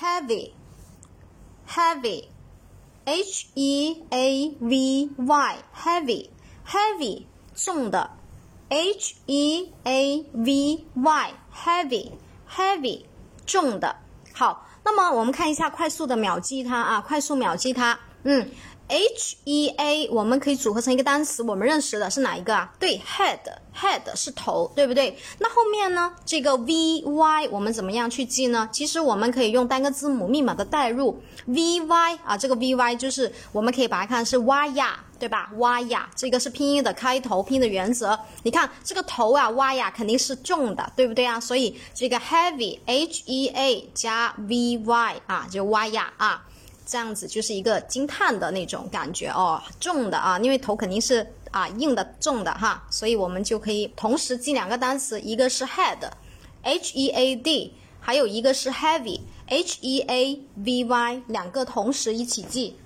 heavy，heavy，h e a v y，heavy，heavy，重的，h e a v y，heavy，heavy，重的。好，那么我们看一下，快速的秒记它啊，快速秒记它，嗯。H E A 我们可以组合成一个单词，我们认识的是哪一个啊？对，head，head 是头，对不对？那后面呢？这个 V Y 我们怎么样去记呢？其实我们可以用单个字母密码的代入，V Y 啊，这个 V Y 就是我们可以把它看是哇呀，对吧？哇呀，这个是拼音的开头，拼音的原则。你看这个头啊，哇呀，肯定是重的，对不对啊？所以这个 heavy H E A 加 V Y 啊，就哇呀啊。这样子就是一个惊叹的那种感觉哦，重的啊，因为头肯定是啊硬的重的哈，所以我们就可以同时记两个单词，一个是 head，h e a d，还有一个是 heavy，h e a v y，两个同时一起记。